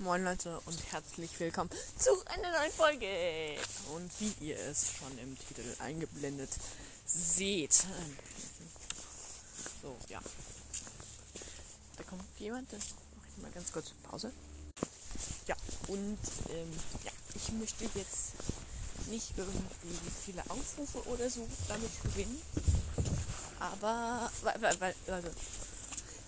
Moin Leute und herzlich willkommen zu einer neuen Folge. Und wie ihr es schon im Titel eingeblendet seht. So, ja. Da kommt jemand, dann mache ich mal ganz kurz Pause. Ja, und ähm, ja, ich möchte jetzt nicht irgendwie viele Aufrufe oder so damit gewinnen. Aber, weil, weil, weil also,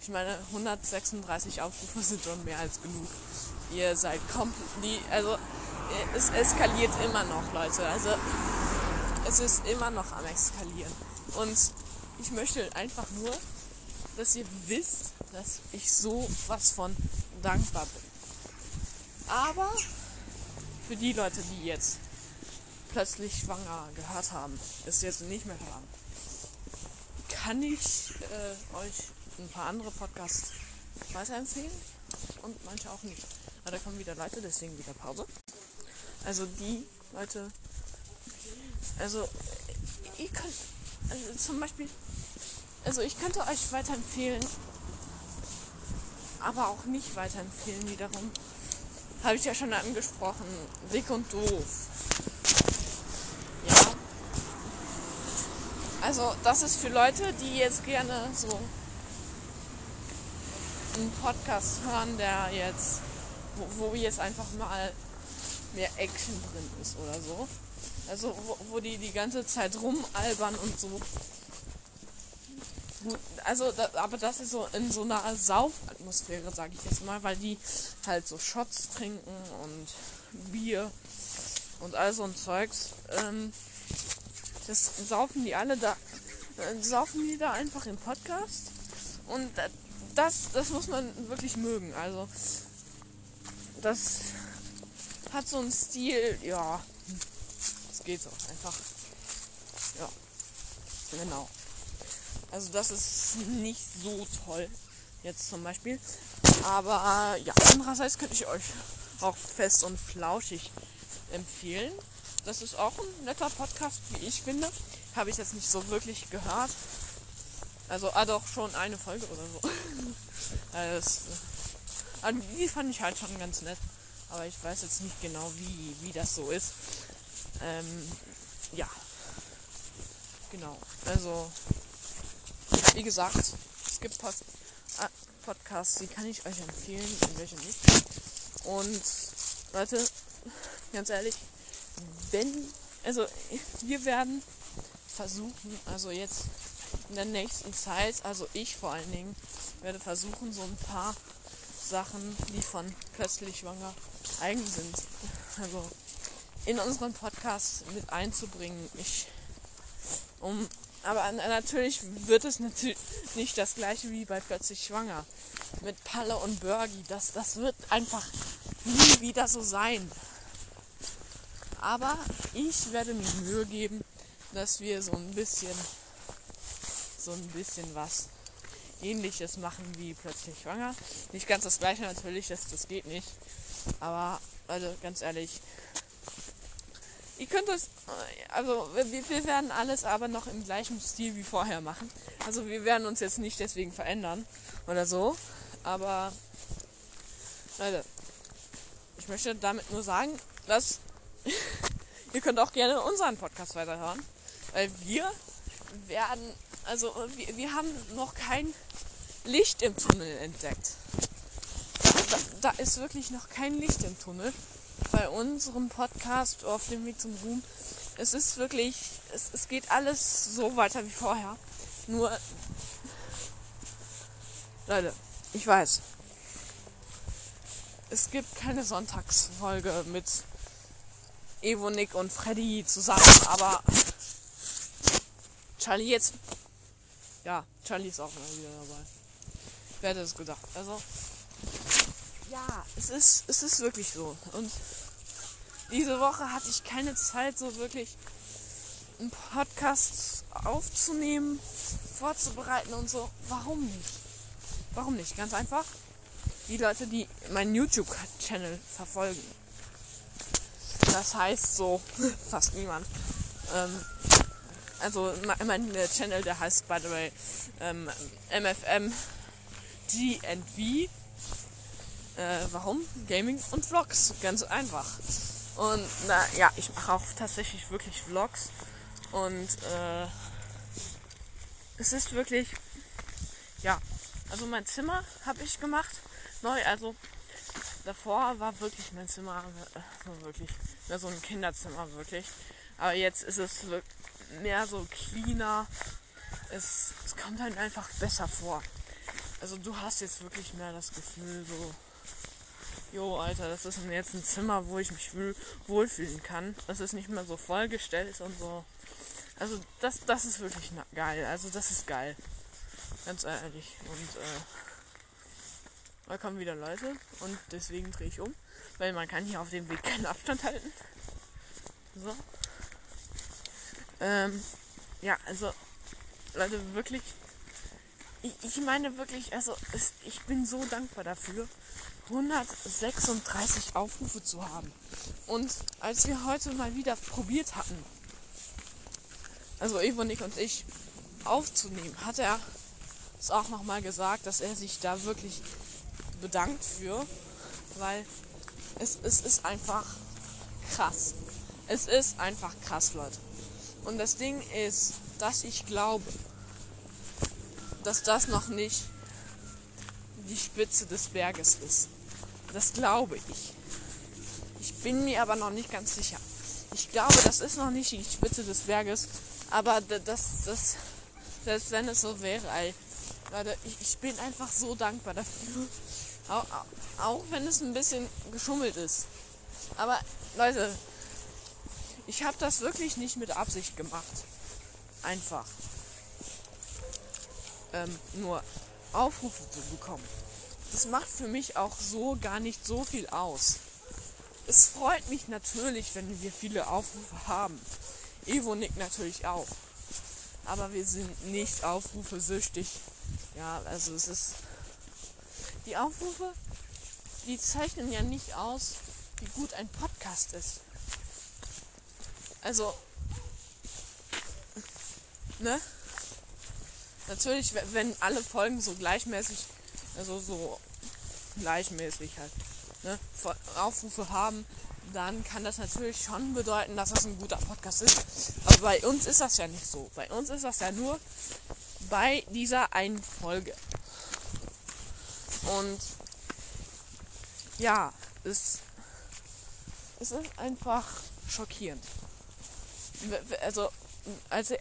ich meine, 136 Aufrufe sind schon mehr als genug ihr seid komplett, also es eskaliert immer noch, Leute. Also es ist immer noch am eskalieren. Und ich möchte einfach nur, dass ihr wisst, dass ich so was von dankbar bin. Aber für die Leute, die jetzt plötzlich schwanger gehört haben, es jetzt nicht mehr hören, kann ich äh, euch ein paar andere Podcasts weiterempfehlen und manche auch nicht. Aber da kommen wieder Leute, deswegen wieder Pause. Also die Leute, also ihr könnt, also zum Beispiel, also ich könnte euch weiterempfehlen, aber auch nicht weiterempfehlen wiederum. Habe ich ja schon angesprochen. Dick und doof. Ja. Also das ist für Leute, die jetzt gerne so einen Podcast hören, der jetzt, wo, wo jetzt einfach mal mehr Action drin ist oder so. Also wo, wo die die ganze Zeit rumalbern und so. Also, da, aber das ist so in so einer Saufatmosphäre, sage ich jetzt mal, weil die halt so Shots trinken und Bier und all so ein Zeugs. Ähm, das saufen die alle da, äh, saufen die da einfach im Podcast und das, das muss man wirklich mögen. Also, das hat so einen Stil, ja, es geht so einfach. Ja, genau. Also, das ist nicht so toll, jetzt zum Beispiel. Aber ja, andererseits könnte ich euch auch fest und flauschig empfehlen. Das ist auch ein netter Podcast, wie ich finde. Habe ich jetzt nicht so wirklich gehört. Also, ah doch, schon eine Folge oder so. also, also, die fand ich halt schon ganz nett. Aber ich weiß jetzt nicht genau, wie, wie das so ist. Ähm, ja. Genau. Also, wie gesagt, es gibt Pod ah, Podcasts, die kann ich euch empfehlen und welche nicht. Und Leute, ganz ehrlich, wenn, also wir werden versuchen, also jetzt in der nächsten Zeit, also ich vor allen Dingen, werde versuchen, so ein paar Sachen, die von plötzlich schwanger eigen sind, also in unseren Podcast mit einzubringen. Ich, um, aber natürlich wird es natürlich nicht das gleiche wie bei plötzlich schwanger mit Palle und Bergi. Das, das wird einfach nie wieder so sein. Aber ich werde mir Mühe geben, dass wir so ein bisschen so ein bisschen was ähnliches machen wie plötzlich schwanger. Nicht ganz das gleiche natürlich, das, das geht nicht. Aber, also ganz ehrlich, ihr könnt es, also wir, wir werden alles aber noch im gleichen Stil wie vorher machen. Also wir werden uns jetzt nicht deswegen verändern oder so. Aber, Leute, ich möchte damit nur sagen, dass ihr könnt auch gerne unseren Podcast weiterhören. Weil wir werden also wir, wir haben noch kein Licht im Tunnel entdeckt. Da, da ist wirklich noch kein Licht im Tunnel bei unserem Podcast auf dem Weg zum Ruhm. Es ist wirklich, es, es geht alles so weiter wie vorher. Nur, Leute, ich weiß, es gibt keine Sonntagsfolge mit Evo, Nick und Freddy zusammen, aber Charlie jetzt ja, Charlie ist auch mal wieder dabei. Wer hätte es gedacht? Also, ja, es ist, es ist wirklich so. Und diese Woche hatte ich keine Zeit, so wirklich einen Podcast aufzunehmen, vorzubereiten und so. Warum nicht? Warum nicht? Ganz einfach. Die Leute, die meinen YouTube-Channel verfolgen. Das heißt so fast niemand. Ähm, also mein Channel, der heißt by the way ähm, MFM GV. Äh, warum? Gaming und Vlogs. Ganz einfach. Und na ja, ich mache auch tatsächlich wirklich Vlogs. Und äh, es ist wirklich, ja, also mein Zimmer habe ich gemacht. Neu, also davor war wirklich mein Zimmer äh, wirklich so ein Kinderzimmer wirklich. Aber jetzt ist es mehr so cleaner. Es, es kommt halt einfach besser vor. Also du hast jetzt wirklich mehr das Gefühl so, jo Alter, das ist jetzt ein Zimmer, wo ich mich wohlfühlen kann. Das ist nicht mehr so vollgestellt und so. Also das, das ist wirklich geil. Also das ist geil. Ganz ehrlich. Und äh, da kommen wieder Leute und deswegen drehe ich um. Weil man kann hier auf dem Weg keinen Abstand halten. So. Ähm, ja, also Leute, wirklich. Ich, ich meine wirklich, also es, ich bin so dankbar dafür, 136 Aufrufe zu haben. Und als wir heute mal wieder probiert hatten, also Evo, Nick und ich, aufzunehmen, hat er es auch nochmal gesagt, dass er sich da wirklich bedankt für, weil es, es ist einfach krass. Es ist einfach krass, Leute. Und das Ding ist, dass ich glaube, dass das noch nicht die Spitze des Berges ist. Das glaube ich. Ich bin mir aber noch nicht ganz sicher. Ich glaube, das ist noch nicht die Spitze des Berges, aber das, das, selbst wenn es so wäre, ey, Leute, ich, ich bin einfach so dankbar dafür. Auch, auch wenn es ein bisschen geschummelt ist. Aber Leute, ich habe das wirklich nicht mit Absicht gemacht. Einfach. Ähm, nur Aufrufe zu bekommen. Das macht für mich auch so gar nicht so viel aus. Es freut mich natürlich, wenn wir viele Aufrufe haben. Evo Nick natürlich auch. Aber wir sind nicht Aufrufe süchtig. Ja, also es ist. Die Aufrufe, die zeichnen ja nicht aus, wie gut ein Podcast ist. Also, ne? Natürlich, wenn alle Folgen so gleichmäßig, also so gleichmäßig halt, ne, Aufrufe haben, dann kann das natürlich schon bedeuten, dass das ein guter Podcast ist. Aber bei uns ist das ja nicht so. Bei uns ist das ja nur bei dieser einen Folge. Und ja, es, es ist einfach schockierend. Also, als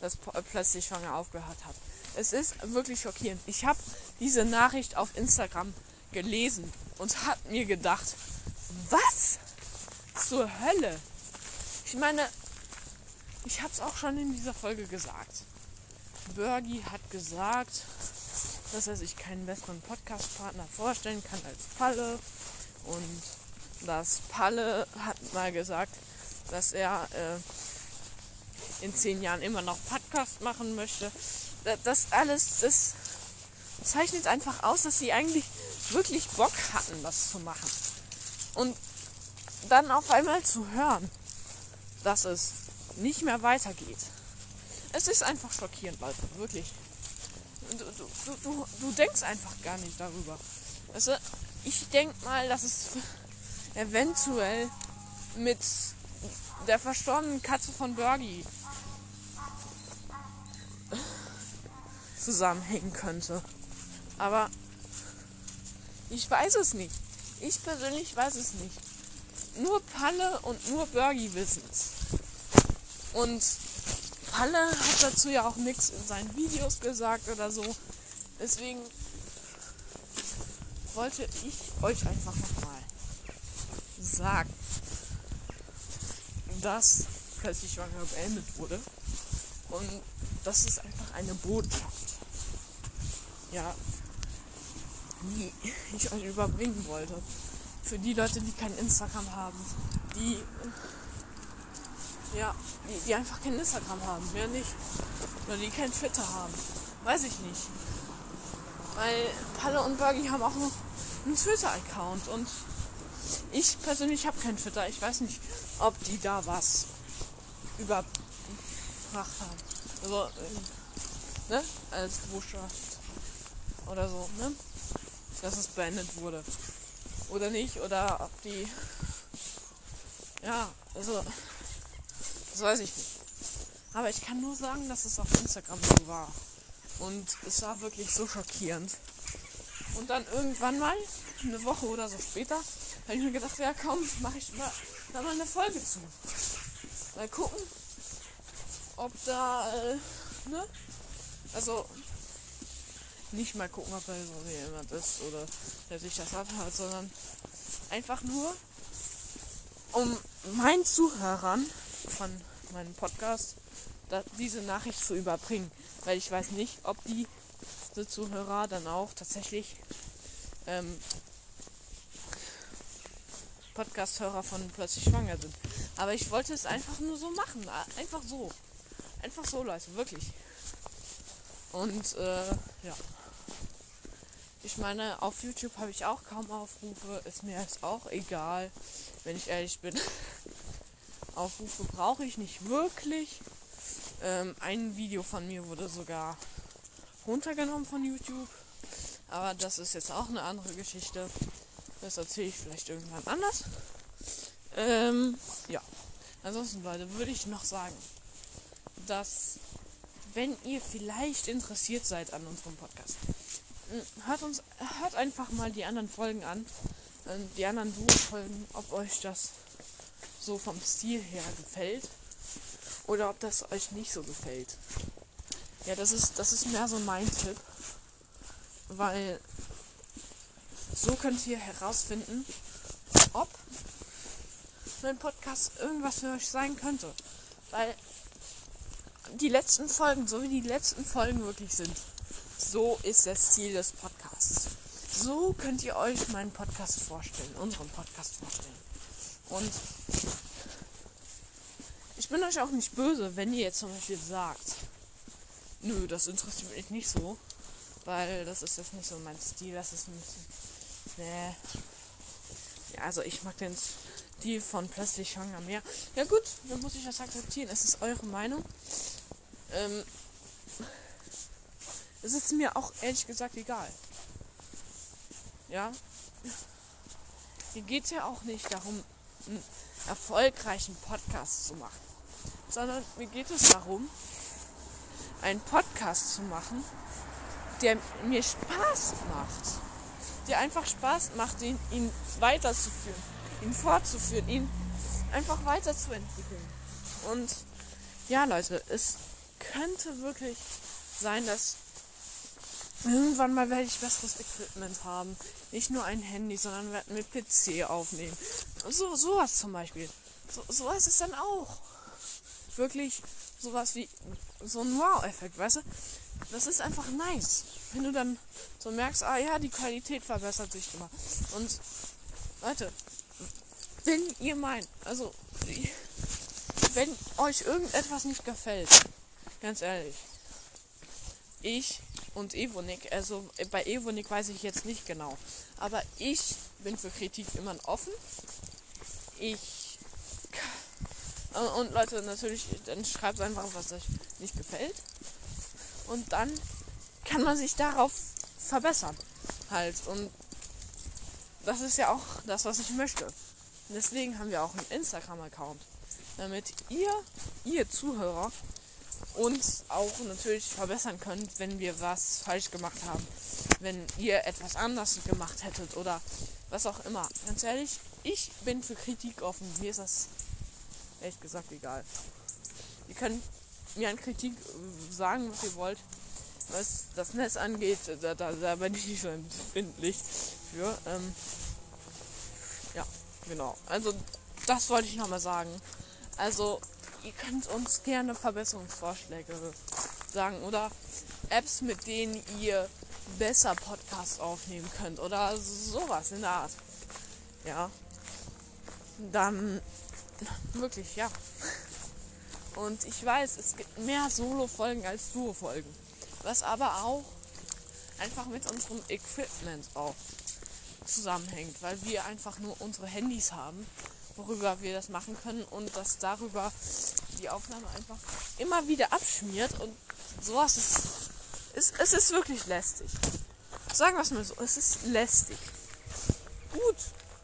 das plötzlich schwanger aufgehört hat. Es ist wirklich schockierend. Ich habe diese Nachricht auf Instagram gelesen und habe mir gedacht, was zur Hölle? Ich meine, ich habe es auch schon in dieser Folge gesagt. Bergi hat gesagt, dass er sich keinen besseren Podcast-Partner vorstellen kann als Palle. Und das Palle hat mal gesagt, dass er äh, in zehn Jahren immer noch Podcast machen möchte. Das alles, das zeichnet einfach aus, dass sie eigentlich wirklich Bock hatten, das zu machen. Und dann auf einmal zu hören, dass es nicht mehr weitergeht. Es ist einfach schockierend, Leute, wirklich. Du, du, du, du denkst einfach gar nicht darüber. Also, ich denke mal, dass es eventuell mit der verstorbenen Katze von Bergie zusammenhängen könnte. Aber ich weiß es nicht. Ich persönlich weiß es nicht. Nur Palle und nur Bergie wissen es. Und Palle hat dazu ja auch nichts in seinen Videos gesagt oder so. Deswegen wollte ich euch einfach nochmal sagen, dass plötzlich Schwanger beendet wurde. Und das ist einfach eine Botschaft. Ja, die ich euch überbringen wollte. Für die Leute, die kein Instagram haben, die ja, die, die einfach kein Instagram haben, mehr nicht. Oder die kein Twitter haben. Weiß ich nicht. Weil Palle und Bergi haben auch noch einen Twitter-Account und ich persönlich habe kein Twitter. Ich weiß nicht, ob die da was überbracht haben. Also, äh, ne? Als Botschaft oder so, ne? dass es beendet wurde. Oder nicht, oder ob die. Ja, also. Das weiß ich nicht. Aber ich kann nur sagen, dass es auf Instagram so war. Und es war wirklich so schockierend. Und dann irgendwann mal, eine Woche oder so später, habe ich mir gedacht, ja komm, mache ich mal, da mal eine Folge zu. Mal gucken, ob da, äh, ne? Also, nicht mal gucken, ob da so jemand ist oder der sich das abhört, sondern einfach nur, um meinen Zuhörern von meinem Podcast diese Nachricht zu überbringen. Weil ich weiß nicht, ob die, die Zuhörer dann auch tatsächlich ähm, Podcast-Hörer von plötzlich schwanger sind. Aber ich wollte es einfach nur so machen. Einfach so. Einfach so, Leute, wirklich. Und äh, ja. Ich meine, auf YouTube habe ich auch kaum Aufrufe. Ist mir jetzt auch egal, wenn ich ehrlich bin. Aufrufe brauche ich nicht wirklich. Ähm, ein Video von mir wurde sogar runtergenommen von YouTube. Aber das ist jetzt auch eine andere Geschichte. Das erzähle ich vielleicht irgendwann anders. Ähm, ja. Ansonsten, Leute, würde ich noch sagen, dass wenn ihr vielleicht interessiert seid an unserem Podcast, hört uns, hört einfach mal die anderen Folgen an, ähm, die anderen Duo-Folgen, ob euch das so vom Stil her gefällt oder ob das euch nicht so gefällt. Ja, das ist, das ist mehr so mein Tipp, weil so könnt ihr herausfinden, ob mein Podcast irgendwas für euch sein könnte. Weil die letzten Folgen, so wie die letzten Folgen wirklich sind, so ist das Ziel des Podcasts. So könnt ihr euch meinen Podcast vorstellen, unseren Podcast vorstellen. Und ich bin euch auch nicht böse, wenn ihr jetzt zum Beispiel sagt, nö, das interessiert mich nicht so, weil das ist jetzt nicht so mein Stil, das ist nicht, nee. Ja, also ich mag den Stil von plötzlich schwanger mehr. Ja gut, dann muss ich das akzeptieren. Es ist eure Meinung. Ähm, es ist mir auch ehrlich gesagt egal. Ja. Hier geht es ja auch nicht darum, einen erfolgreichen Podcast zu machen sondern mir geht es darum, einen Podcast zu machen, der mir Spaß macht. Der einfach Spaß macht, ihn, ihn weiterzuführen, ihn fortzuführen, ihn einfach weiterzuentwickeln. Und ja, Leute, es könnte wirklich sein, dass irgendwann mal werde ich besseres Equipment haben. Nicht nur ein Handy, sondern werde mit PC aufnehmen. So, sowas zum Beispiel. So, sowas ist dann auch wirklich sowas wie so ein Wow-Effekt, weißt du? Das ist einfach nice. Wenn du dann so merkst, ah ja, die Qualität verbessert sich immer. Und Leute, wenn ihr meint, also wenn euch irgendetwas nicht gefällt, ganz ehrlich, ich und Evonik, also bei Evonik weiß ich jetzt nicht genau, aber ich bin für Kritik immer offen. Ich und Leute, natürlich, dann schreibt einfach, was euch nicht gefällt. Und dann kann man sich darauf verbessern. Halt. Und das ist ja auch das, was ich möchte. Deswegen haben wir auch einen Instagram-Account. Damit ihr, ihr Zuhörer, uns auch natürlich verbessern könnt, wenn wir was falsch gemacht haben. Wenn ihr etwas anders gemacht hättet oder was auch immer. Ganz ehrlich, ich bin für Kritik offen. Mir ist das ehrlich gesagt egal. Ihr könnt an Kritik sagen, was ihr wollt. Was das Netz angeht, da, da, da bin ich nicht so empfindlich für. Ähm, ja, genau. Also, das wollte ich nochmal sagen. Also, ihr könnt uns gerne Verbesserungsvorschläge sagen oder Apps, mit denen ihr besser Podcasts aufnehmen könnt oder sowas in der Art. Ja. Dann Wirklich, ja. Und ich weiß, es gibt mehr Solo-Folgen als Duo-Folgen. Was aber auch einfach mit unserem Equipment auch zusammenhängt, weil wir einfach nur unsere Handys haben, worüber wir das machen können und dass darüber die Aufnahme einfach immer wieder abschmiert und sowas ist, ist es ist wirklich lästig. sagen wir es mal so, es ist lästig. Gut,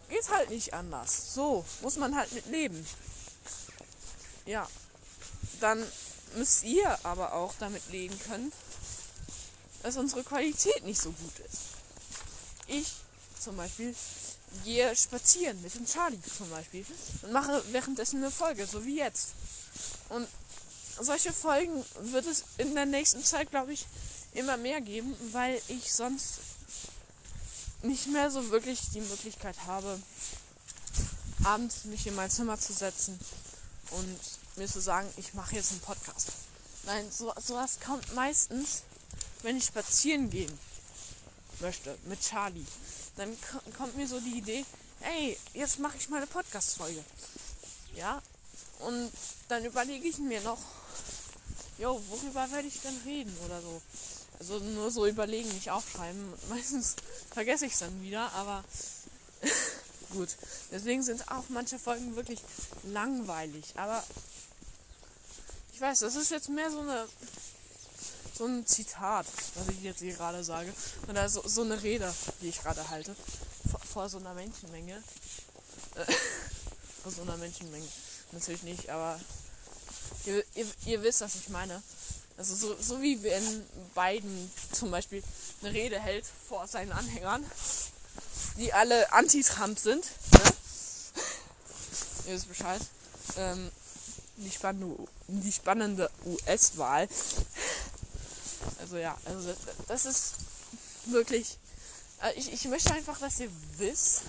geht halt nicht anders. So, muss man halt mit leben. Ja, dann müsst ihr aber auch damit leben können, dass unsere Qualität nicht so gut ist. Ich zum Beispiel gehe spazieren mit dem Charlie zum Beispiel und mache währenddessen eine Folge, so wie jetzt. Und solche Folgen wird es in der nächsten Zeit, glaube ich, immer mehr geben, weil ich sonst nicht mehr so wirklich die Möglichkeit habe, abends mich in mein Zimmer zu setzen und mir zu sagen, ich mache jetzt einen Podcast. Nein, so, sowas kommt meistens, wenn ich spazieren gehen möchte mit Charlie. Dann kommt mir so die Idee, hey, jetzt mache ich mal eine Podcast-Folge. Ja, und dann überlege ich mir noch, jo, worüber werde ich denn reden oder so. Also nur so überlegen, nicht aufschreiben. Meistens vergesse ich es dann wieder, aber gut. Deswegen sind auch manche Folgen wirklich langweilig. Aber ich weiß, das ist jetzt mehr so eine so ein Zitat, was ich jetzt hier gerade sage. Oder so, so eine Rede, die ich gerade halte. Vor, vor, so einer Menschenmenge. Äh, vor so einer Menschenmenge. Natürlich nicht, aber ihr, ihr, ihr wisst, was ich meine. Also so, so wie wenn Biden zum Beispiel eine Rede hält vor seinen Anhängern, die alle anti-Trump sind. Ne? Ihr wisst Bescheid. Ähm, die, spannende, die spannende US-Wahl. Also ja, also das ist wirklich. Äh, ich, ich möchte einfach, dass ihr wisst,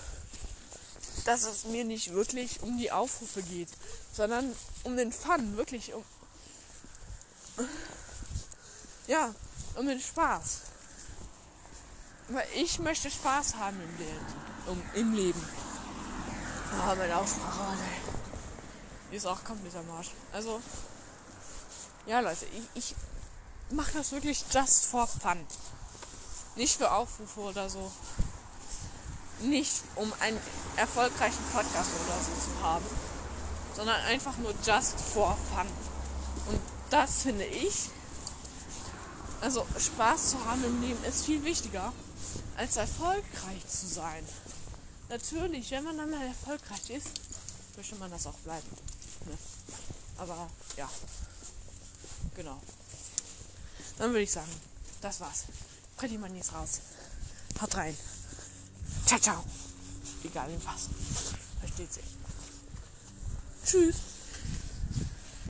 dass es mir nicht wirklich um die Aufrufe geht, sondern um den Fun, wirklich um ja, um den Spaß. Weil ich möchte Spaß haben im Leben. Um, Im Leben. Ah, meine Aussprache, oh, ist auch komplett am Arsch. Also, ja, Leute, ich, ich mache das wirklich just for fun. Nicht für Aufrufe oder so. Nicht um einen erfolgreichen Podcast oder so zu haben. Sondern einfach nur just for fun. Und das finde ich also Spaß zu haben im Leben ist viel wichtiger, als erfolgreich zu sein. Natürlich, wenn man dann mal erfolgreich ist, möchte man das auch bleiben. Ne? Aber ja, genau. Dann würde ich sagen, das war's. Money ist raus. Haut rein. Ciao, ciao. Egal was. Versteht sich. Tschüss.